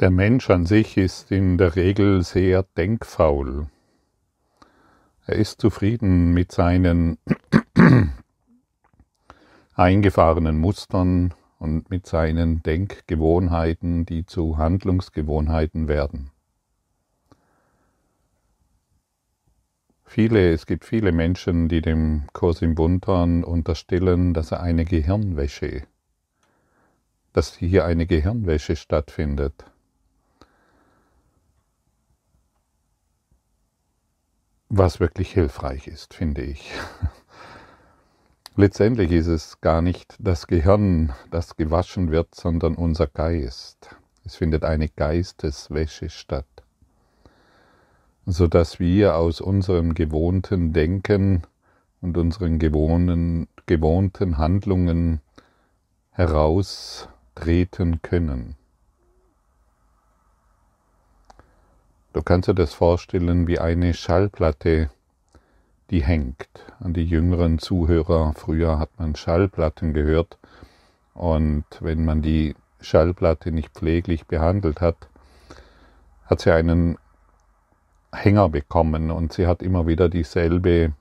Der Mensch an sich ist in der Regel sehr denkfaul. Er ist zufrieden mit seinen eingefahrenen Mustern und mit seinen Denkgewohnheiten, die zu Handlungsgewohnheiten werden. Viele, es gibt viele Menschen, die dem Kosim Buntan unterstellen, dass er eine Gehirnwäsche, dass hier eine Gehirnwäsche stattfindet. Was wirklich hilfreich ist, finde ich. Letztendlich ist es gar nicht das Gehirn, das gewaschen wird, sondern unser Geist. Es findet eine Geisteswäsche statt, sodass wir aus unserem gewohnten Denken und unseren gewohnten, gewohnten Handlungen heraustreten können. Du kannst dir das vorstellen wie eine Schallplatte, die hängt. An die jüngeren Zuhörer, früher hat man Schallplatten gehört und wenn man die Schallplatte nicht pfleglich behandelt hat, hat sie einen Hänger bekommen und sie hat immer wieder dieselbe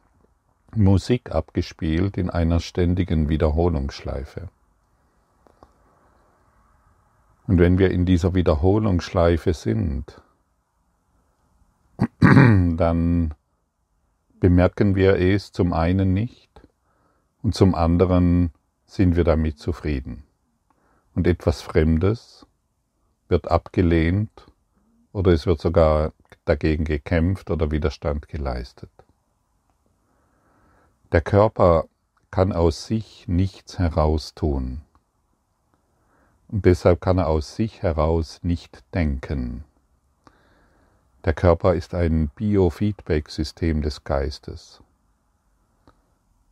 Musik abgespielt in einer ständigen Wiederholungsschleife. Und wenn wir in dieser Wiederholungsschleife sind, dann bemerken wir es zum einen nicht und zum anderen sind wir damit zufrieden. Und etwas Fremdes wird abgelehnt oder es wird sogar dagegen gekämpft oder Widerstand geleistet. Der Körper kann aus sich nichts heraus tun. Und deshalb kann er aus sich heraus nicht denken. Der Körper ist ein Biofeedback-System des Geistes.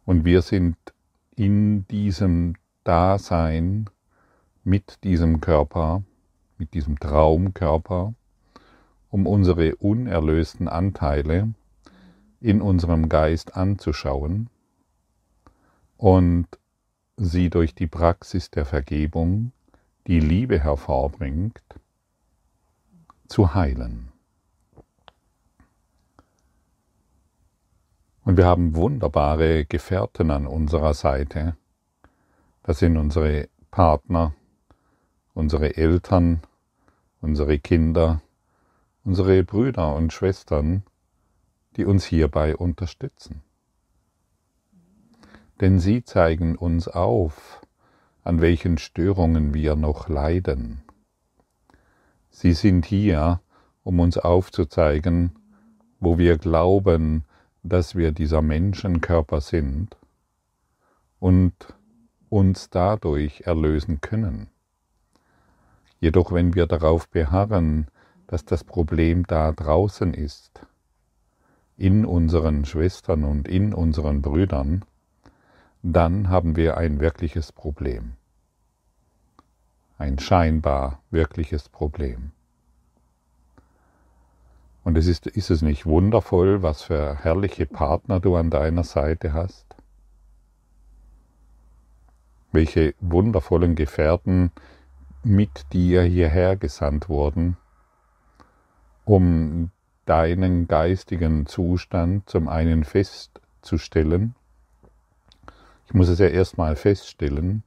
Und wir sind in diesem Dasein mit diesem Körper, mit diesem Traumkörper, um unsere unerlösten Anteile in unserem Geist anzuschauen und sie durch die Praxis der Vergebung, die Liebe hervorbringt, zu heilen. Und wir haben wunderbare Gefährten an unserer Seite. Das sind unsere Partner, unsere Eltern, unsere Kinder, unsere Brüder und Schwestern, die uns hierbei unterstützen. Denn sie zeigen uns auf, an welchen Störungen wir noch leiden. Sie sind hier, um uns aufzuzeigen, wo wir glauben, dass wir dieser Menschenkörper sind und uns dadurch erlösen können. Jedoch wenn wir darauf beharren, dass das Problem da draußen ist, in unseren Schwestern und in unseren Brüdern, dann haben wir ein wirkliches Problem. Ein scheinbar wirkliches Problem. Und es ist, ist es nicht wundervoll, was für herrliche Partner du an deiner Seite hast? Welche wundervollen Gefährten mit dir hierher gesandt wurden, um deinen geistigen Zustand zum einen festzustellen. Ich muss es ja erstmal feststellen,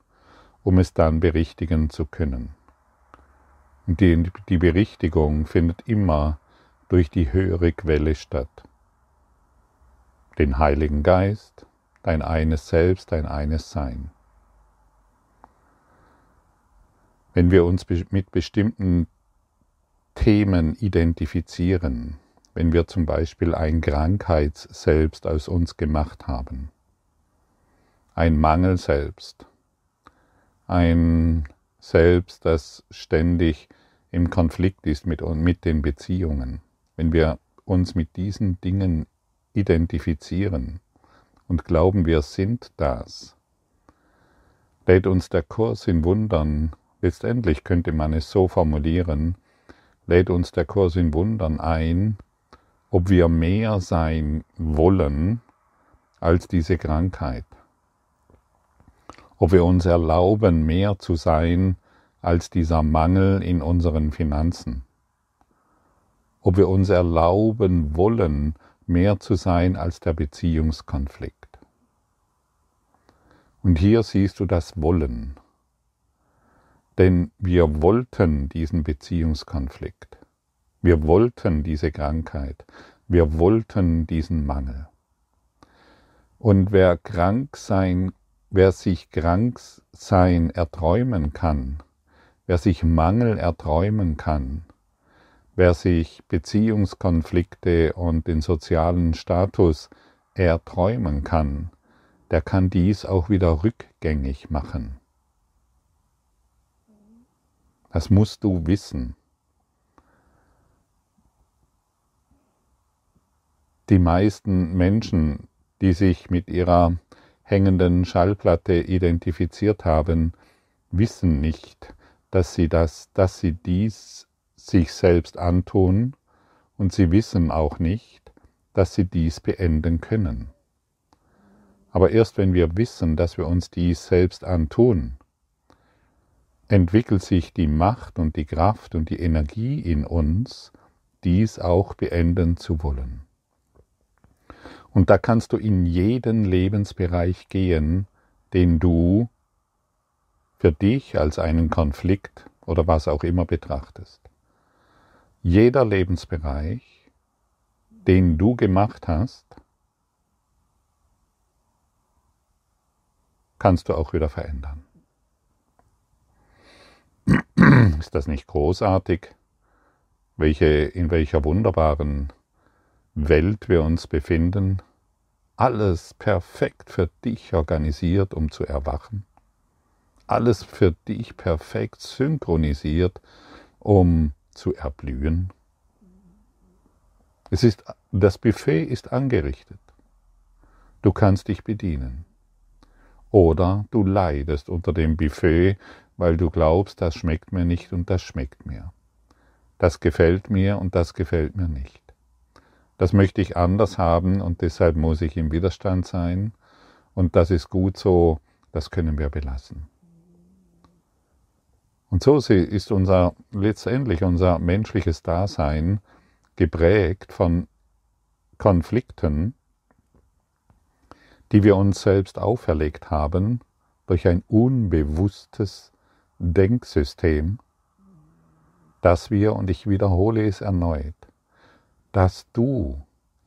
um es dann berichtigen zu können. Die, die Berichtigung findet immer durch die höhere Quelle statt. Den Heiligen Geist, dein eines Selbst, dein eines Sein. Wenn wir uns mit bestimmten Themen identifizieren, wenn wir zum Beispiel ein Krankheitsselbst aus uns gemacht haben, ein Mangel selbst, ein Selbst, das ständig im Konflikt ist mit, mit den Beziehungen, wenn wir uns mit diesen Dingen identifizieren und glauben, wir sind das, lädt uns der Kurs in Wundern, letztendlich könnte man es so formulieren, lädt uns der Kurs in Wundern ein, ob wir mehr sein wollen als diese Krankheit. Ob wir uns erlauben, mehr zu sein als dieser Mangel in unseren Finanzen. Ob wir uns erlauben wollen, mehr zu sein als der Beziehungskonflikt. Und hier siehst du das Wollen. Denn wir wollten diesen Beziehungskonflikt. Wir wollten diese Krankheit. Wir wollten diesen Mangel. Und wer krank sein, wer sich krank sein erträumen kann, wer sich Mangel erträumen kann, wer sich Beziehungskonflikte und den sozialen Status erträumen kann, der kann dies auch wieder rückgängig machen. Das musst du wissen. Die meisten Menschen, die sich mit ihrer hängenden Schallplatte identifiziert haben, wissen nicht, dass sie das, dass sie dies sich selbst antun und sie wissen auch nicht, dass sie dies beenden können. Aber erst wenn wir wissen, dass wir uns dies selbst antun, entwickelt sich die Macht und die Kraft und die Energie in uns, dies auch beenden zu wollen. Und da kannst du in jeden Lebensbereich gehen, den du für dich als einen Konflikt oder was auch immer betrachtest. Jeder Lebensbereich, den du gemacht hast, kannst du auch wieder verändern. Ist das nicht großartig, welche, in welcher wunderbaren Welt wir uns befinden, alles perfekt für dich organisiert, um zu erwachen, alles für dich perfekt synchronisiert, um zu erblühen. Es ist, das Buffet ist angerichtet. Du kannst dich bedienen. Oder du leidest unter dem Buffet, weil du glaubst, das schmeckt mir nicht und das schmeckt mir. Das gefällt mir und das gefällt mir nicht das möchte ich anders haben und deshalb muss ich im Widerstand sein und das ist gut so, das können wir belassen. Und so ist unser letztendlich unser menschliches Dasein geprägt von Konflikten, die wir uns selbst auferlegt haben durch ein unbewusstes Denksystem, das wir, und ich wiederhole es erneut, das du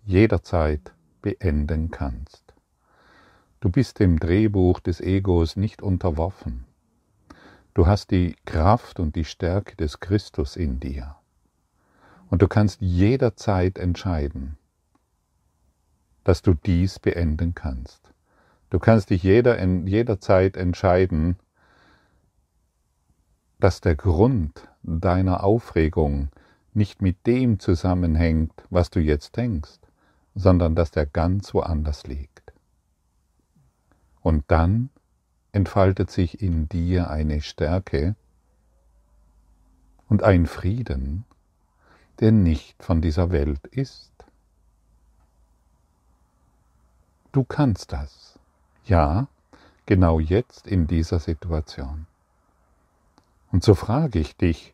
jederzeit beenden kannst. Du bist dem Drehbuch des Egos nicht unterworfen. Du hast die Kraft und die Stärke des Christus in dir. Und du kannst jederzeit entscheiden, dass du dies beenden kannst. Du kannst dich jeder, jederzeit entscheiden, dass der Grund deiner Aufregung nicht mit dem zusammenhängt, was du jetzt denkst, sondern dass der ganz woanders liegt. Und dann entfaltet sich in dir eine Stärke und ein Frieden, der nicht von dieser Welt ist. Du kannst das. Ja, genau jetzt in dieser Situation. Und so frage ich dich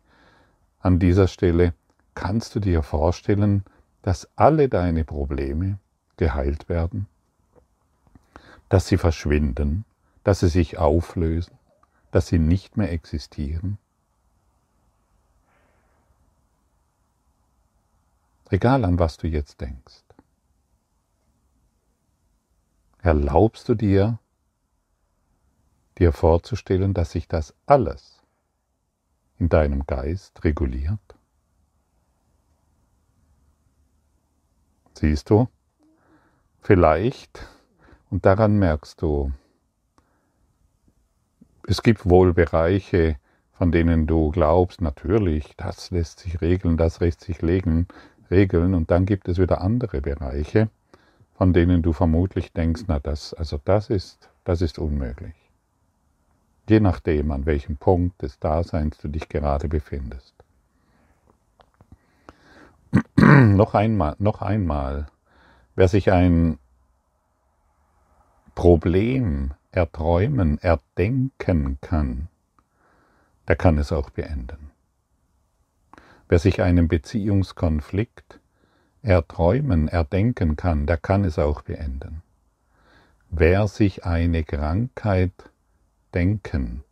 an dieser Stelle, Kannst du dir vorstellen, dass alle deine Probleme geheilt werden? Dass sie verschwinden? Dass sie sich auflösen? Dass sie nicht mehr existieren? Egal an was du jetzt denkst. Erlaubst du dir, dir vorzustellen, dass sich das alles in deinem Geist reguliert? Siehst du? Vielleicht, und daran merkst du, es gibt wohl Bereiche, von denen du glaubst, natürlich, das lässt sich regeln, das lässt sich legen, regeln, und dann gibt es wieder andere Bereiche, von denen du vermutlich denkst, na das, also das ist, das ist unmöglich. Je nachdem, an welchem Punkt des Daseins du dich gerade befindest. noch einmal, noch einmal, wer sich ein Problem erträumen, erdenken kann, der kann es auch beenden. Wer sich einen Beziehungskonflikt erträumen, erdenken kann, der kann es auch beenden. Wer sich eine Krankheit denken,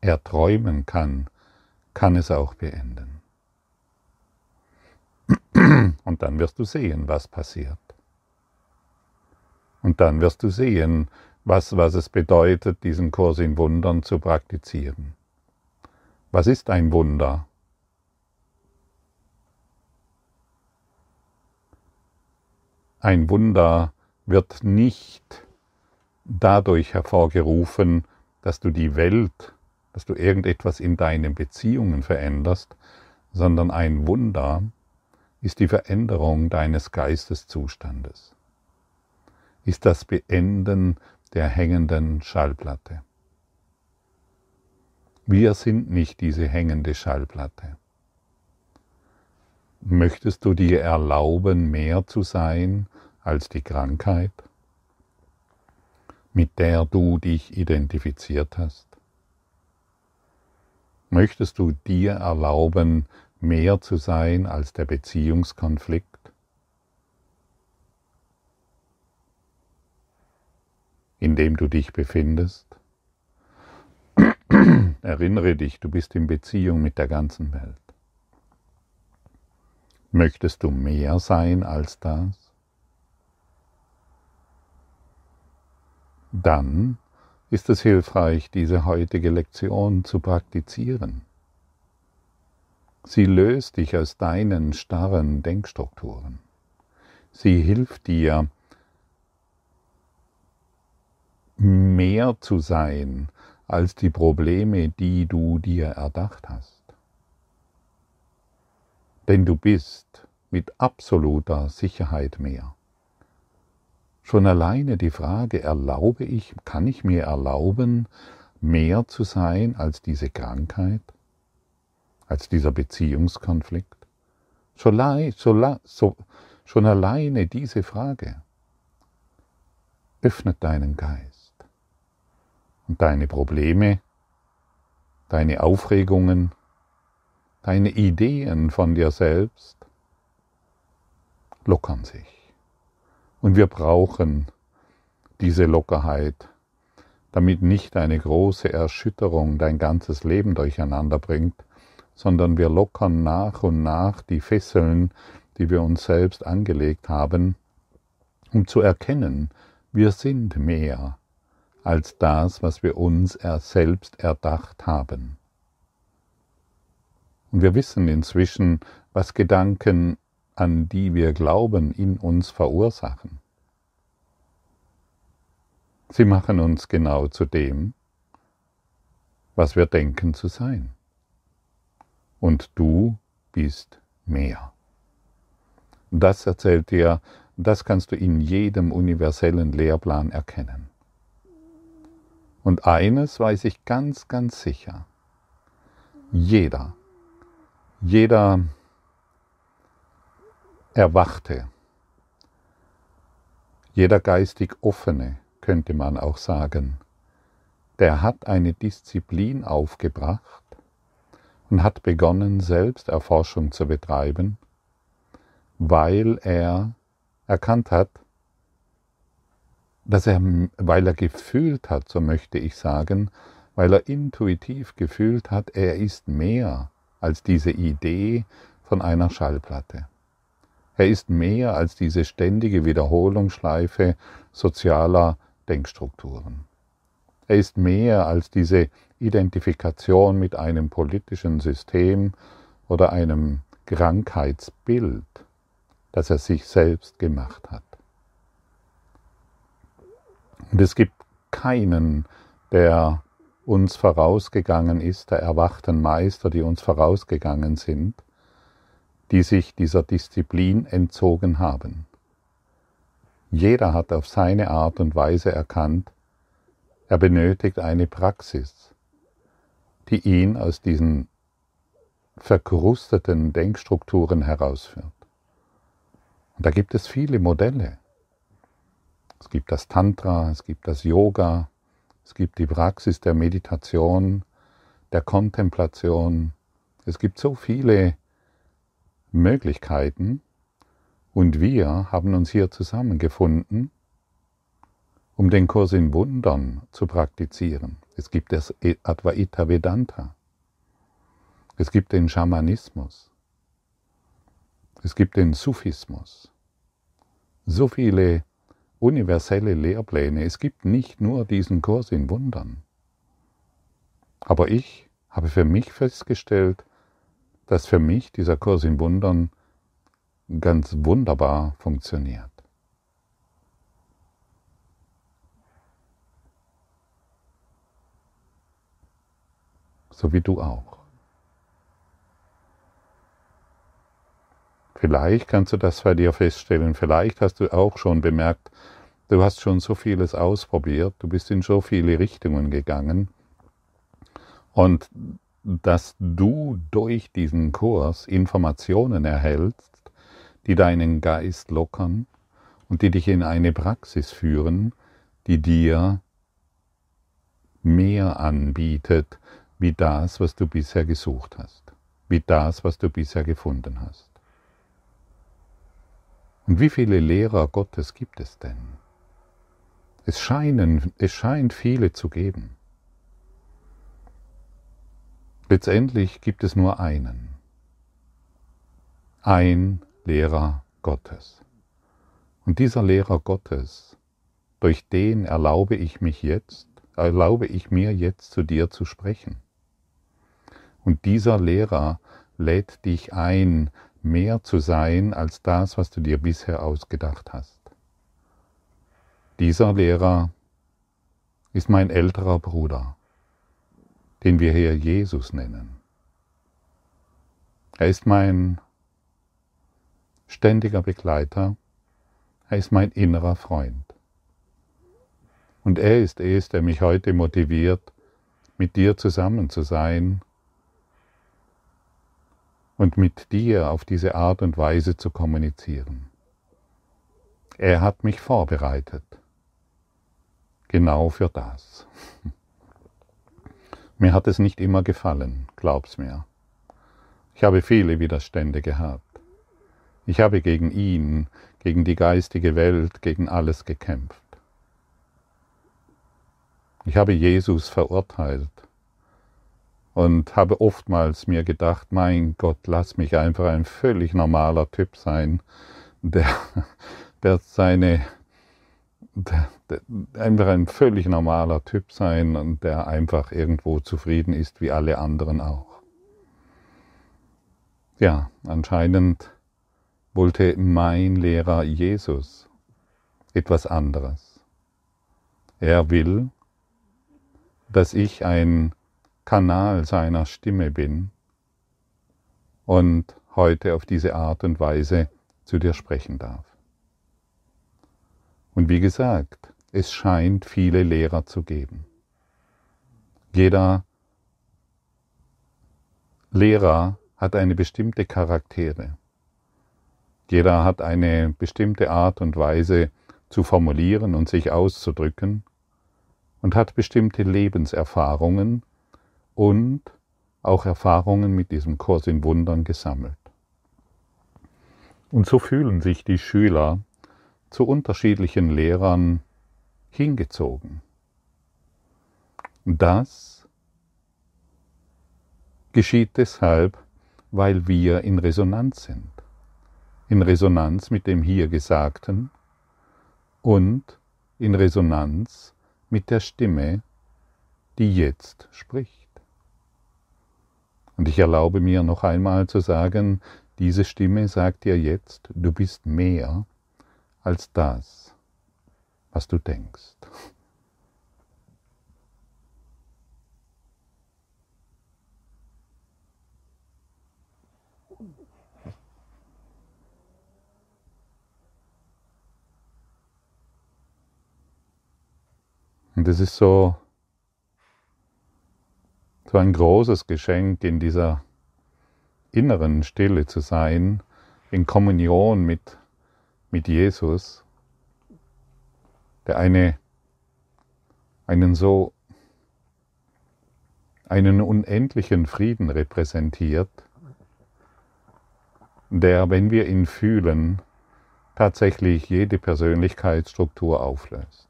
erträumen kann, kann es auch beenden. Und dann wirst du sehen, was passiert. Und dann wirst du sehen, was, was es bedeutet, diesen Kurs in Wundern zu praktizieren. Was ist ein Wunder? Ein Wunder wird nicht dadurch hervorgerufen, dass du die Welt, dass du irgendetwas in deinen Beziehungen veränderst, sondern ein Wunder ist die Veränderung deines Geisteszustandes, ist das Beenden der hängenden Schallplatte. Wir sind nicht diese hängende Schallplatte. Möchtest du dir erlauben, mehr zu sein als die Krankheit, mit der du dich identifiziert hast? Möchtest du dir erlauben, mehr zu sein als der Beziehungskonflikt? In dem du dich befindest? Erinnere dich, du bist in Beziehung mit der ganzen Welt. Möchtest du mehr sein als das? Dann ist es hilfreich, diese heutige Lektion zu praktizieren. Sie löst dich aus deinen starren Denkstrukturen. Sie hilft dir, mehr zu sein als die Probleme, die du dir erdacht hast. Denn du bist mit absoluter Sicherheit mehr. Schon alleine die Frage, erlaube ich, kann ich mir erlauben, mehr zu sein als diese Krankheit? als dieser Beziehungskonflikt? Schon, schon alleine diese Frage öffnet deinen Geist und deine Probleme, deine Aufregungen, deine Ideen von dir selbst lockern sich. Und wir brauchen diese Lockerheit, damit nicht eine große Erschütterung dein ganzes Leben durcheinander bringt, sondern wir lockern nach und nach die Fesseln, die wir uns selbst angelegt haben, um zu erkennen, wir sind mehr als das, was wir uns selbst erdacht haben. Und wir wissen inzwischen, was Gedanken, an die wir glauben, in uns verursachen. Sie machen uns genau zu dem, was wir denken zu sein und du bist mehr. Das erzählt dir, das kannst du in jedem universellen Lehrplan erkennen. Und eines weiß ich ganz, ganz sicher. Jeder, jeder Erwachte, jeder geistig Offene, könnte man auch sagen, der hat eine Disziplin aufgebracht, und hat begonnen, Selbsterforschung zu betreiben, weil er erkannt hat, dass er, weil er gefühlt hat, so möchte ich sagen, weil er intuitiv gefühlt hat, er ist mehr als diese Idee von einer Schallplatte. Er ist mehr als diese ständige Wiederholungsschleife sozialer Denkstrukturen. Er ist mehr als diese Identifikation mit einem politischen System oder einem Krankheitsbild, das er sich selbst gemacht hat. Und es gibt keinen, der uns vorausgegangen ist, der erwachten Meister, die uns vorausgegangen sind, die sich dieser Disziplin entzogen haben. Jeder hat auf seine Art und Weise erkannt, er benötigt eine Praxis, die ihn aus diesen verkrusteten Denkstrukturen herausführt. Und da gibt es viele Modelle. Es gibt das Tantra, es gibt das Yoga, es gibt die Praxis der Meditation, der Kontemplation. Es gibt so viele Möglichkeiten und wir haben uns hier zusammengefunden, um den Kurs in Wundern zu praktizieren. Es gibt das Advaita Vedanta. Es gibt den Schamanismus. Es gibt den Sufismus. So viele universelle Lehrpläne. Es gibt nicht nur diesen Kurs in Wundern. Aber ich habe für mich festgestellt, dass für mich dieser Kurs in Wundern ganz wunderbar funktioniert. So wie du auch. Vielleicht kannst du das bei dir feststellen, vielleicht hast du auch schon bemerkt, du hast schon so vieles ausprobiert, du bist in so viele Richtungen gegangen. Und dass du durch diesen Kurs Informationen erhältst, die deinen Geist lockern und die dich in eine Praxis führen, die dir mehr anbietet, wie das, was du bisher gesucht hast, wie das, was du bisher gefunden hast. Und wie viele Lehrer Gottes gibt es denn? Es, scheinen, es scheint viele zu geben. Letztendlich gibt es nur einen. Ein Lehrer Gottes. Und dieser Lehrer Gottes, durch den erlaube ich mich jetzt, erlaube ich mir jetzt zu dir zu sprechen. Und dieser Lehrer lädt dich ein, mehr zu sein als das, was du dir bisher ausgedacht hast. Dieser Lehrer ist mein älterer Bruder, den wir hier Jesus nennen. Er ist mein ständiger Begleiter, er ist mein innerer Freund. Und er ist es, der mich heute motiviert, mit dir zusammen zu sein und mit dir auf diese Art und Weise zu kommunizieren. Er hat mich vorbereitet, genau für das. Mir hat es nicht immer gefallen, glaub's mir. Ich habe viele Widerstände gehabt. Ich habe gegen ihn, gegen die geistige Welt, gegen alles gekämpft. Ich habe Jesus verurteilt und habe oftmals mir gedacht, mein Gott, lass mich einfach ein völlig normaler Typ sein, der, der seine, der, der, einfach ein völlig normaler Typ sein und der einfach irgendwo zufrieden ist, wie alle anderen auch. Ja, anscheinend wollte mein Lehrer Jesus etwas anderes. Er will, dass ich ein Kanal seiner Stimme bin und heute auf diese Art und Weise zu dir sprechen darf. Und wie gesagt, es scheint viele Lehrer zu geben. Jeder Lehrer hat eine bestimmte Charaktere. Jeder hat eine bestimmte Art und Weise zu formulieren und sich auszudrücken und hat bestimmte Lebenserfahrungen, und auch Erfahrungen mit diesem Kurs in Wundern gesammelt. Und so fühlen sich die Schüler zu unterschiedlichen Lehrern hingezogen. Das geschieht deshalb, weil wir in Resonanz sind. In Resonanz mit dem hier Gesagten und in Resonanz mit der Stimme, die jetzt spricht. Und ich erlaube mir noch einmal zu sagen, diese Stimme sagt dir jetzt, du bist mehr als das, was du denkst. Und es ist so so ein großes Geschenk, in dieser inneren Stille zu sein, in Kommunion mit, mit Jesus, der eine, einen so einen unendlichen Frieden repräsentiert, der, wenn wir ihn fühlen, tatsächlich jede Persönlichkeitsstruktur auflöst.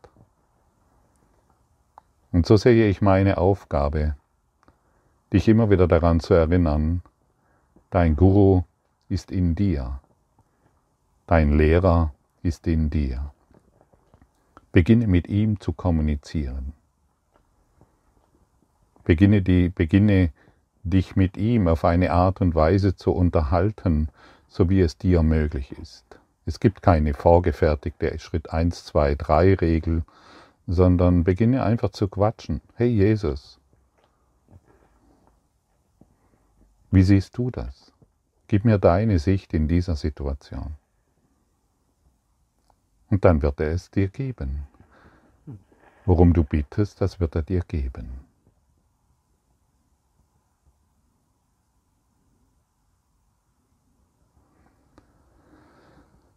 Und so sehe ich meine Aufgabe, dich immer wieder daran zu erinnern, dein Guru ist in dir, dein Lehrer ist in dir. Beginne mit ihm zu kommunizieren. Beginne, die, beginne dich mit ihm auf eine Art und Weise zu unterhalten, so wie es dir möglich ist. Es gibt keine vorgefertigte Schritt 1, 2, 3 Regel, sondern beginne einfach zu quatschen. Hey Jesus, wie siehst du das? Gib mir deine Sicht in dieser Situation. Und dann wird er es dir geben. Worum du bittest, das wird er dir geben.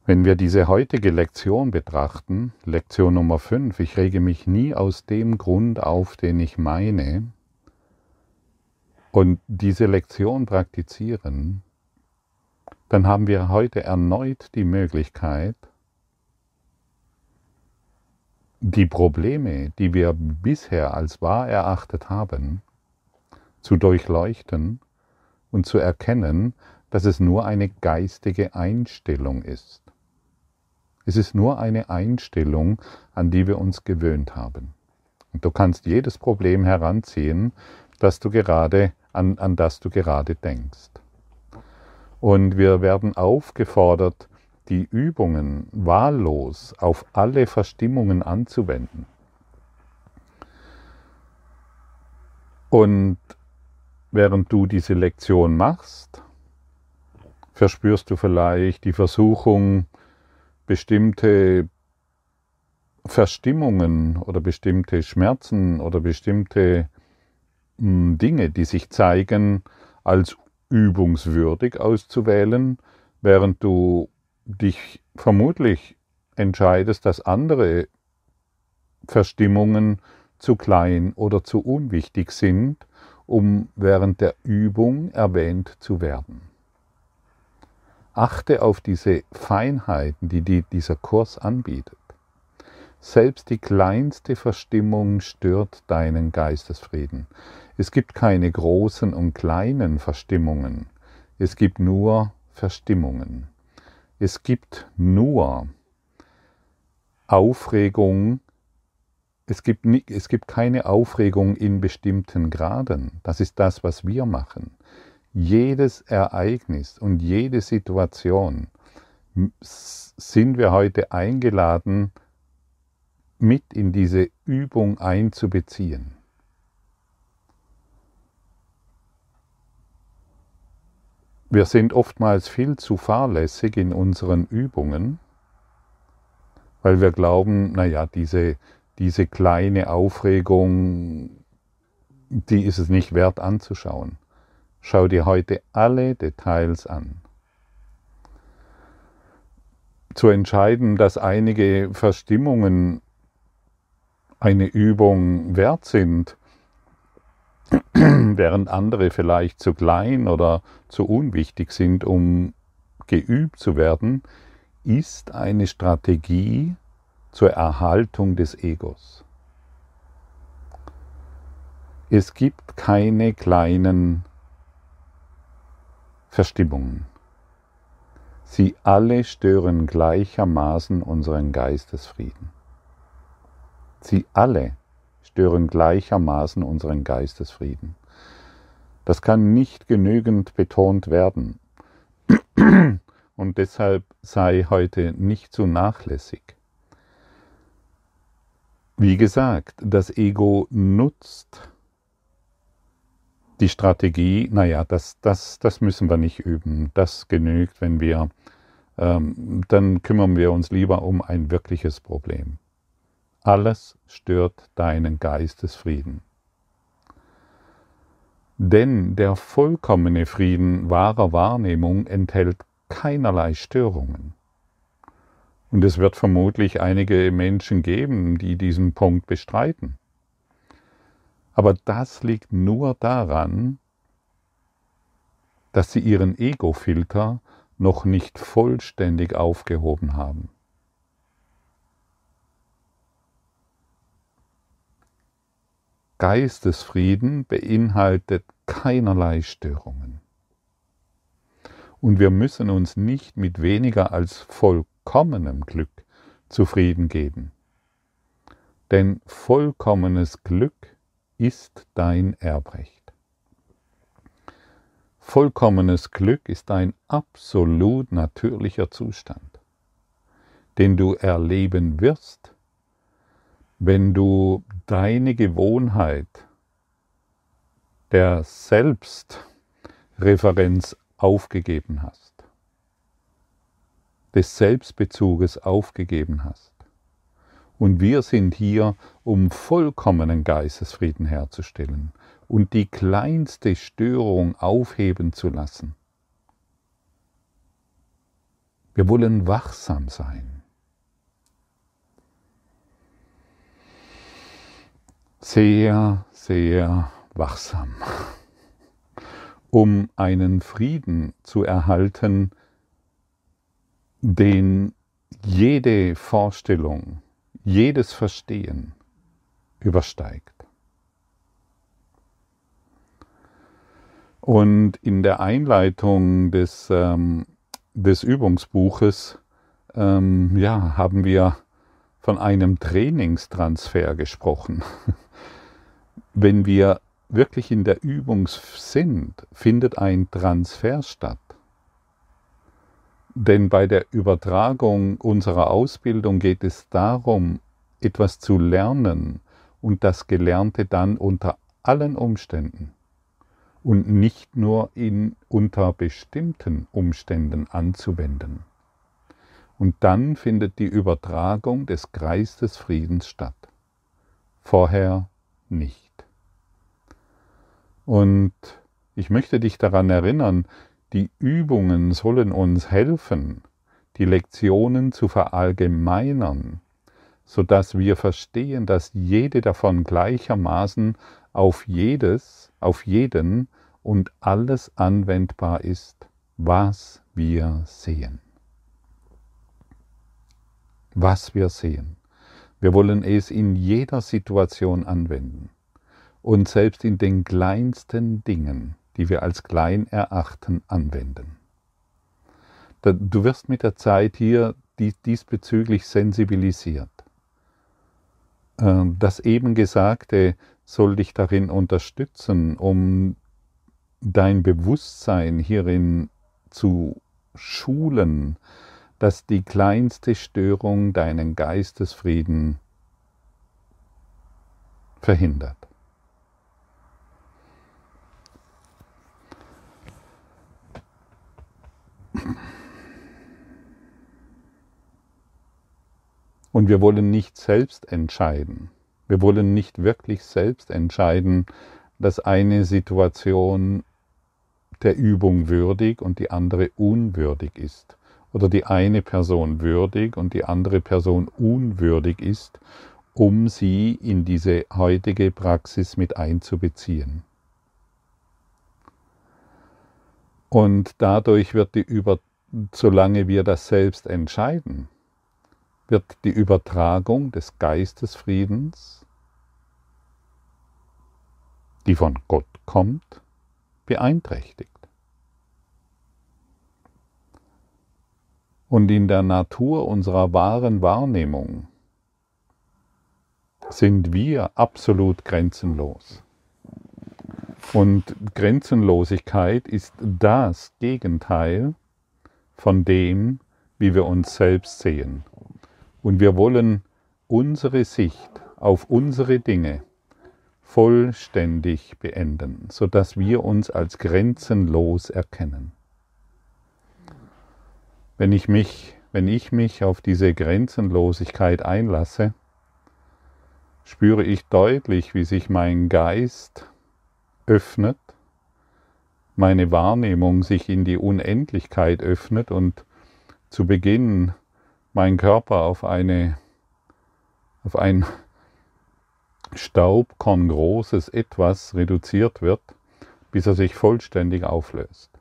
Wenn wir diese heutige Lektion betrachten, Lektion Nummer 5, ich rege mich nie aus dem Grund auf, den ich meine, und diese Lektion praktizieren, dann haben wir heute erneut die Möglichkeit, die Probleme, die wir bisher als wahr erachtet haben, zu durchleuchten und zu erkennen, dass es nur eine geistige Einstellung ist. Es ist nur eine Einstellung, an die wir uns gewöhnt haben. Und du kannst jedes Problem heranziehen, das du gerade, an, an das du gerade denkst. Und wir werden aufgefordert, die Übungen wahllos auf alle Verstimmungen anzuwenden. Und während du diese Lektion machst, verspürst du vielleicht die Versuchung, bestimmte Verstimmungen oder bestimmte Schmerzen oder bestimmte Dinge, die sich zeigen, als übungswürdig auszuwählen, während du dich vermutlich entscheidest, dass andere Verstimmungen zu klein oder zu unwichtig sind, um während der Übung erwähnt zu werden. Achte auf diese Feinheiten, die, die dieser Kurs anbietet. Selbst die kleinste Verstimmung stört deinen Geistesfrieden. Es gibt keine großen und kleinen Verstimmungen, es gibt nur Verstimmungen. Es gibt nur Aufregung, es gibt, es gibt keine Aufregung in bestimmten Graden. Das ist das, was wir machen. Jedes Ereignis und jede Situation sind wir heute eingeladen, mit in diese Übung einzubeziehen. Wir sind oftmals viel zu fahrlässig in unseren Übungen, weil wir glauben, naja, diese, diese kleine Aufregung, die ist es nicht wert anzuschauen. Schau dir heute alle Details an. Zu entscheiden, dass einige Verstimmungen eine Übung wert sind, während andere vielleicht zu klein oder zu unwichtig sind, um geübt zu werden, ist eine Strategie zur Erhaltung des Egos. Es gibt keine kleinen Verstimmungen. Sie alle stören gleichermaßen unseren Geistesfrieden. Sie alle stören gleichermaßen unseren Geistesfrieden. Das kann nicht genügend betont werden. Und deshalb sei heute nicht zu nachlässig. Wie gesagt, das Ego nutzt die Strategie, naja, das, das, das müssen wir nicht üben, das genügt, wenn wir, ähm, dann kümmern wir uns lieber um ein wirkliches Problem. Alles stört deinen Geistesfrieden. Denn der vollkommene Frieden wahrer Wahrnehmung enthält keinerlei Störungen. Und es wird vermutlich einige Menschen geben, die diesen Punkt bestreiten. Aber das liegt nur daran, dass sie ihren Ego-Filter noch nicht vollständig aufgehoben haben. Geistesfrieden beinhaltet keinerlei Störungen. Und wir müssen uns nicht mit weniger als vollkommenem Glück zufrieden geben. Denn vollkommenes Glück ist dein Erbrecht. Vollkommenes Glück ist ein absolut natürlicher Zustand, den du erleben wirst, wenn du deine Gewohnheit der Selbstreferenz aufgegeben hast, des Selbstbezuges aufgegeben hast. Und wir sind hier, um vollkommenen Geistesfrieden herzustellen und die kleinste Störung aufheben zu lassen. Wir wollen wachsam sein. Sehr, sehr wachsam, um einen Frieden zu erhalten, den jede Vorstellung, jedes Verstehen übersteigt. Und in der Einleitung des, ähm, des Übungsbuches ähm, ja, haben wir von einem Trainingstransfer gesprochen. wenn wir wirklich in der Übung sind, findet ein Transfer statt. Denn bei der Übertragung unserer Ausbildung geht es darum, etwas zu lernen und das Gelernte dann unter allen Umständen und nicht nur in unter bestimmten Umständen anzuwenden. Und dann findet die Übertragung des Geistes Friedens statt. Vorher nicht. Und ich möchte dich daran erinnern, die Übungen sollen uns helfen, die Lektionen zu verallgemeinern, sodass wir verstehen, dass jede davon gleichermaßen auf jedes, auf jeden und alles anwendbar ist, was wir sehen. Was wir sehen. Wir wollen es in jeder Situation anwenden und selbst in den kleinsten Dingen, die wir als klein erachten, anwenden. Du wirst mit der Zeit hier diesbezüglich sensibilisiert. Ähm, das eben Gesagte soll dich darin unterstützen, um dein Bewusstsein hierin zu schulen, dass die kleinste Störung deinen Geistesfrieden verhindert. Und wir wollen nicht selbst entscheiden. Wir wollen nicht wirklich selbst entscheiden, dass eine Situation der Übung würdig und die andere unwürdig ist. Oder die eine Person würdig und die andere Person unwürdig ist, um sie in diese heutige Praxis mit einzubeziehen. Und dadurch wird die Über, solange wir das selbst entscheiden, wird die Übertragung des Geistesfriedens, die von Gott kommt, beeinträchtigt. Und in der Natur unserer wahren Wahrnehmung sind wir absolut grenzenlos. Und Grenzenlosigkeit ist das Gegenteil von dem, wie wir uns selbst sehen. Und wir wollen unsere Sicht auf unsere Dinge vollständig beenden, sodass wir uns als grenzenlos erkennen. Wenn ich mich, wenn ich mich auf diese Grenzenlosigkeit einlasse, spüre ich deutlich, wie sich mein Geist öffnet, meine Wahrnehmung sich in die Unendlichkeit öffnet und zu Beginn mein Körper auf eine auf ein staubkorngroßes Etwas reduziert wird, bis er sich vollständig auflöst.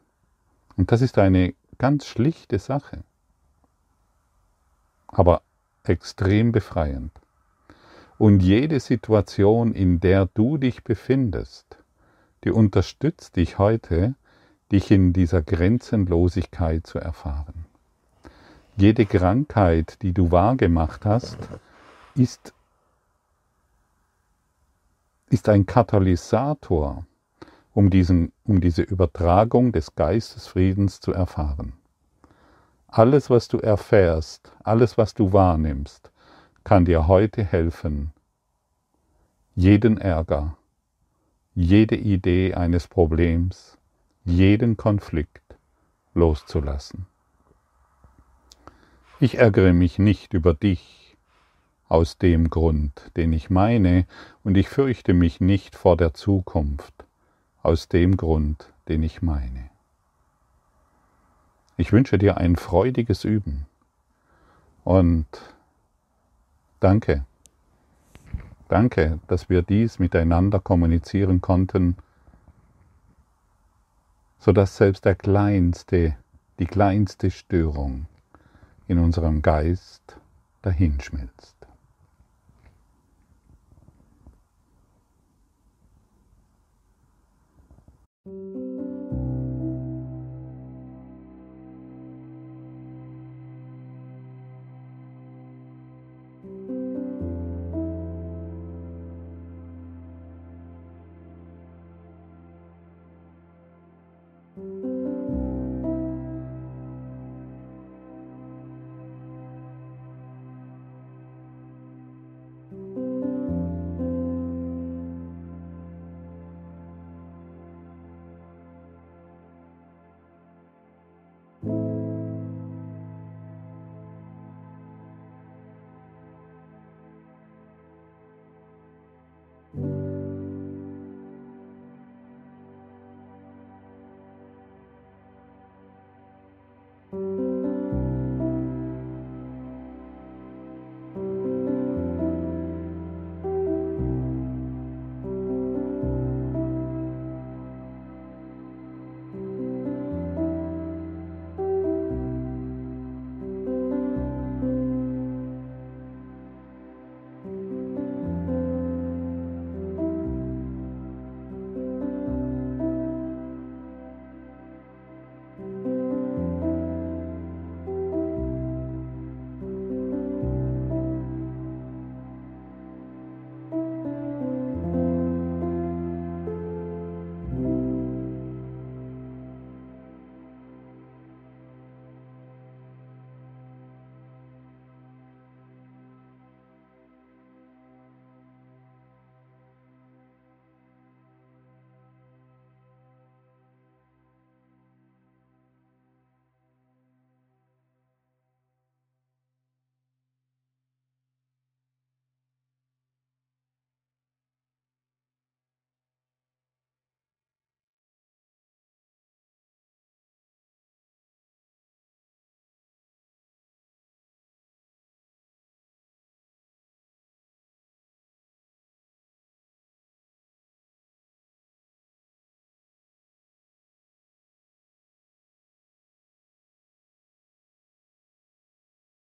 Und das ist eine ganz schlichte Sache, aber extrem befreiend. Und jede Situation, in der du dich befindest, die unterstützt dich heute, dich in dieser Grenzenlosigkeit zu erfahren. Jede Krankheit, die du wahrgemacht hast, ist, ist ein Katalysator, um, diesen, um diese Übertragung des Geistesfriedens zu erfahren. Alles, was du erfährst, alles, was du wahrnimmst, kann dir heute helfen, jeden Ärger, jede Idee eines Problems, jeden Konflikt loszulassen. Ich ärgere mich nicht über dich aus dem Grund, den ich meine, und ich fürchte mich nicht vor der Zukunft aus dem Grund, den ich meine. Ich wünsche dir ein freudiges Üben und Danke. Danke, dass wir dies miteinander kommunizieren konnten, sodass selbst der kleinste, die kleinste Störung in unserem Geist dahinschmilzt.